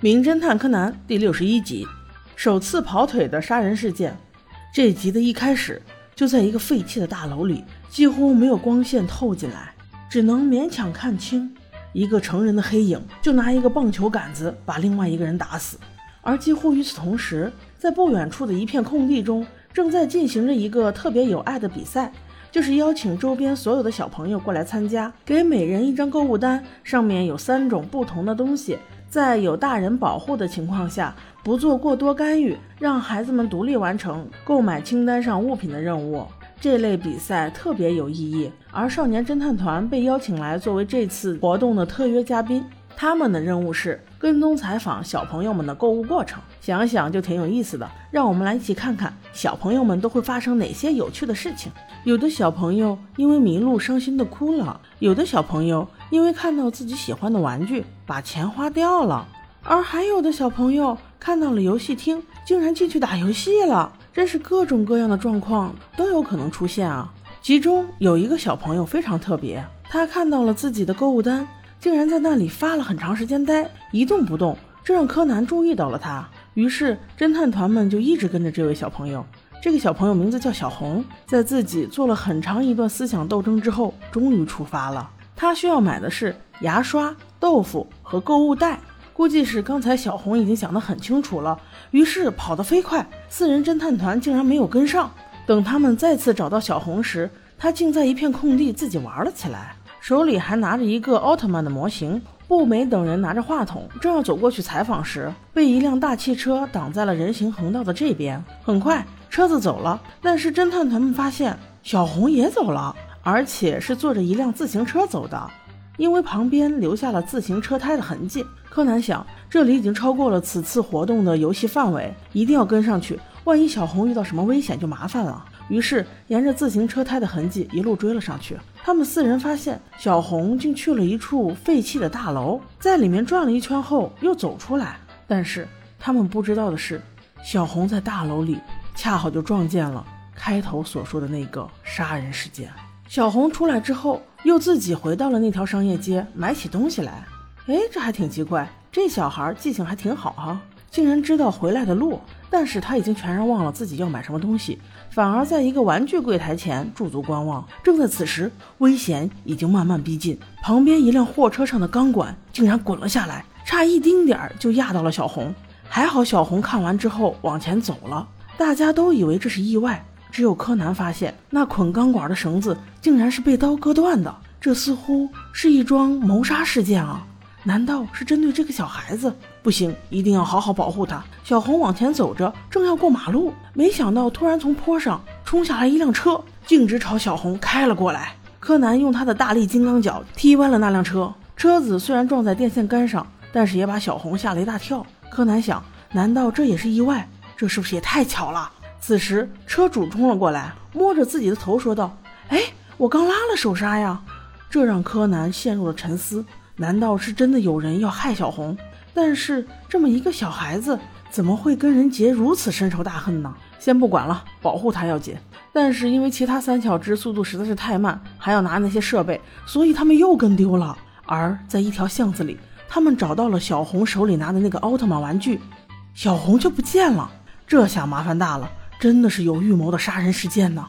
名侦探柯南第六十一集，首次跑腿的杀人事件。这集的一开始就在一个废弃的大楼里，几乎没有光线透进来，只能勉强看清一个成人的黑影，就拿一个棒球杆子把另外一个人打死。而几乎与此同时，在不远处的一片空地中，正在进行着一个特别有爱的比赛，就是邀请周边所有的小朋友过来参加，给每人一张购物单，上面有三种不同的东西。在有大人保护的情况下，不做过多干预，让孩子们独立完成购买清单上物品的任务。这类比赛特别有意义，而少年侦探团被邀请来作为这次活动的特约嘉宾。他们的任务是跟踪采访小朋友们的购物过程，想想就挺有意思的。让我们来一起看看小朋友们都会发生哪些有趣的事情。有的小朋友因为迷路伤心的哭了，有的小朋友因为看到自己喜欢的玩具把钱花掉了，而还有的小朋友看到了游戏厅竟然进去打游戏了。真是各种各样的状况都有可能出现啊！其中有一个小朋友非常特别，他看到了自己的购物单。竟然在那里发了很长时间呆，一动不动，这让柯南注意到了他。于是侦探团们就一直跟着这位小朋友。这个小朋友名字叫小红，在自己做了很长一段思想斗争之后，终于出发了。他需要买的是牙刷、豆腐和购物袋。估计是刚才小红已经想得很清楚了，于是跑得飞快。四人侦探团竟然没有跟上。等他们再次找到小红时，他竟在一片空地自己玩了起来。手里还拿着一个奥特曼的模型，步美等人拿着话筒，正要走过去采访时，被一辆大汽车挡在了人行横道的这边。很快，车子走了，但是侦探团们发现小红也走了，而且是坐着一辆自行车走的，因为旁边留下了自行车胎的痕迹。柯南想，这里已经超过了此次活动的游戏范围，一定要跟上去，万一小红遇到什么危险就麻烦了。于是，沿着自行车胎的痕迹一路追了上去。他们四人发现小红竟去了一处废弃的大楼，在里面转了一圈后又走出来。但是他们不知道的是，小红在大楼里恰好就撞见了开头所说的那个杀人事件。小红出来之后，又自己回到了那条商业街买起东西来。哎，这还挺奇怪，这小孩记性还挺好哈，竟然知道回来的路。但是他已经全然忘了自己要买什么东西，反而在一个玩具柜台前驻足观望。正在此时，危险已经慢慢逼近，旁边一辆货车上的钢管竟然滚了下来，差一丁点儿就压到了小红。还好小红看完之后往前走了，大家都以为这是意外，只有柯南发现那捆钢管的绳子竟然是被刀割断的，这似乎是一桩谋杀事件啊！难道是针对这个小孩子？不行，一定要好好保护他。小红往前走着，正要过马路，没想到突然从坡上冲下来一辆车，径直朝小红开了过来。柯南用他的大力金刚脚踢弯了那辆车，车子虽然撞在电线杆上，但是也把小红吓了一大跳。柯南想，难道这也是意外？这是不是也太巧了？此时车主冲了过来，摸着自己的头说道：“哎，我刚拉了手刹呀！”这让柯南陷入了沉思。难道是真的有人要害小红？但是这么一个小孩子，怎么会跟人结如此深仇大恨呢？先不管了，保护他要紧。但是因为其他三小只速度实在是太慢，还要拿那些设备，所以他们又跟丢了。而在一条巷子里，他们找到了小红手里拿的那个奥特曼玩具，小红却不见了。这下麻烦大了，真的是有预谋的杀人事件呢。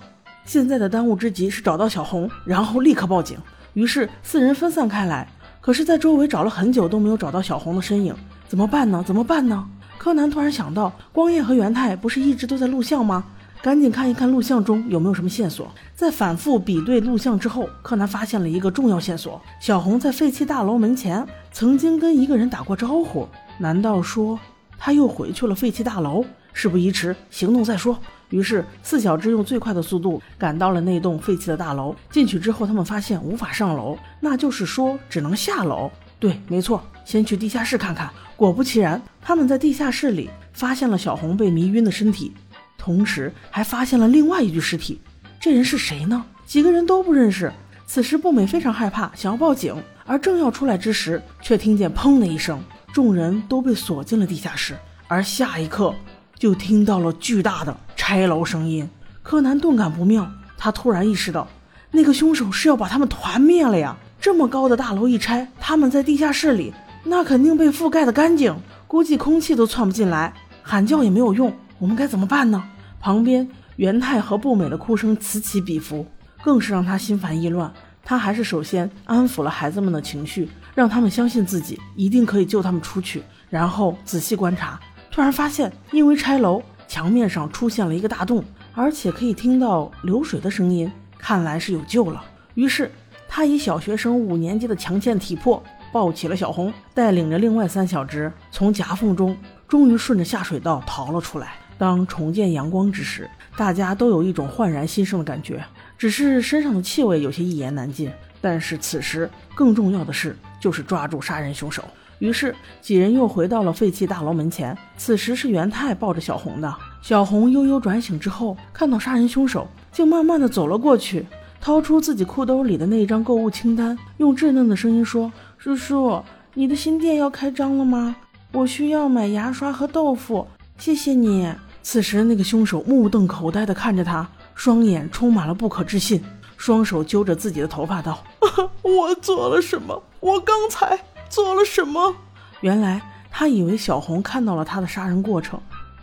现在的当务之急是找到小红，然后立刻报警。于是四人分散开来。可是，在周围找了很久都没有找到小红的身影，怎么办呢？怎么办呢？柯南突然想到，光彦和元太不是一直都在录像吗？赶紧看一看录像中有没有什么线索。在反复比对录像之后，柯南发现了一个重要线索：小红在废弃大楼门前曾经跟一个人打过招呼。难道说他又回去了废弃大楼？事不宜迟，行动再说。于是，四小只用最快的速度赶到了那栋废弃的大楼。进去之后，他们发现无法上楼，那就是说只能下楼。对，没错，先去地下室看看。果不其然，他们在地下室里发现了小红被迷晕的身体，同时还发现了另外一具尸体。这人是谁呢？几个人都不认识。此时，步美非常害怕，想要报警，而正要出来之时，却听见砰的一声，众人都被锁进了地下室。而下一刻，就听到了巨大的。拆楼声音，柯南顿感不妙。他突然意识到，那个凶手是要把他们团灭了呀！这么高的大楼一拆，他们在地下室里，那肯定被覆盖的干净。估计空气都窜不进来，喊叫也没有用，我们该怎么办呢？旁边元太和步美的哭声此起彼伏，更是让他心烦意乱。他还是首先安抚了孩子们的情绪，让他们相信自己一定可以救他们出去，然后仔细观察，突然发现因为拆楼，墙面上出现了一个大洞，而且可以听到流水的声音，看来是有救了。于是他以小学生五年级的强健体魄。抱起了小红，带领着另外三小只从夹缝中终于顺着下水道逃了出来。当重见阳光之时，大家都有一种焕然新生的感觉，只是身上的气味有些一言难尽。但是此时更重要的事就是抓住杀人凶手。于是几人又回到了废弃大楼门前。此时是元太抱着小红的，小红悠悠转醒之后，看到杀人凶手，竟慢慢的走了过去，掏出自己裤兜里的那张购物清单，用稚嫩的声音说。叔叔，你的新店要开张了吗？我需要买牙刷和豆腐，谢谢你。此时，那个凶手目瞪口呆的看着他，双眼充满了不可置信，双手揪着自己的头发道：“ 我做了什么？我刚才做了什么？”原来，他以为小红看到了他的杀人过程，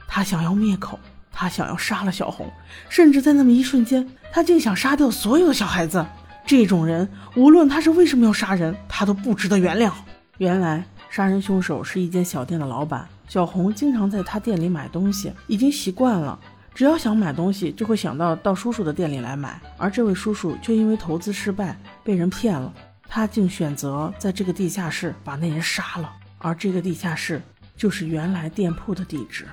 他想要灭口，他想要杀了小红，甚至在那么一瞬间，他竟想杀掉所有的小孩子。这种人，无论他是为什么要杀人，他都不值得原谅。原来，杀人凶手是一间小店的老板，小红经常在他店里买东西，已经习惯了。只要想买东西，就会想到到叔叔的店里来买。而这位叔叔却因为投资失败被人骗了，他竟选择在这个地下室把那人杀了。而这个地下室就是原来店铺的地址。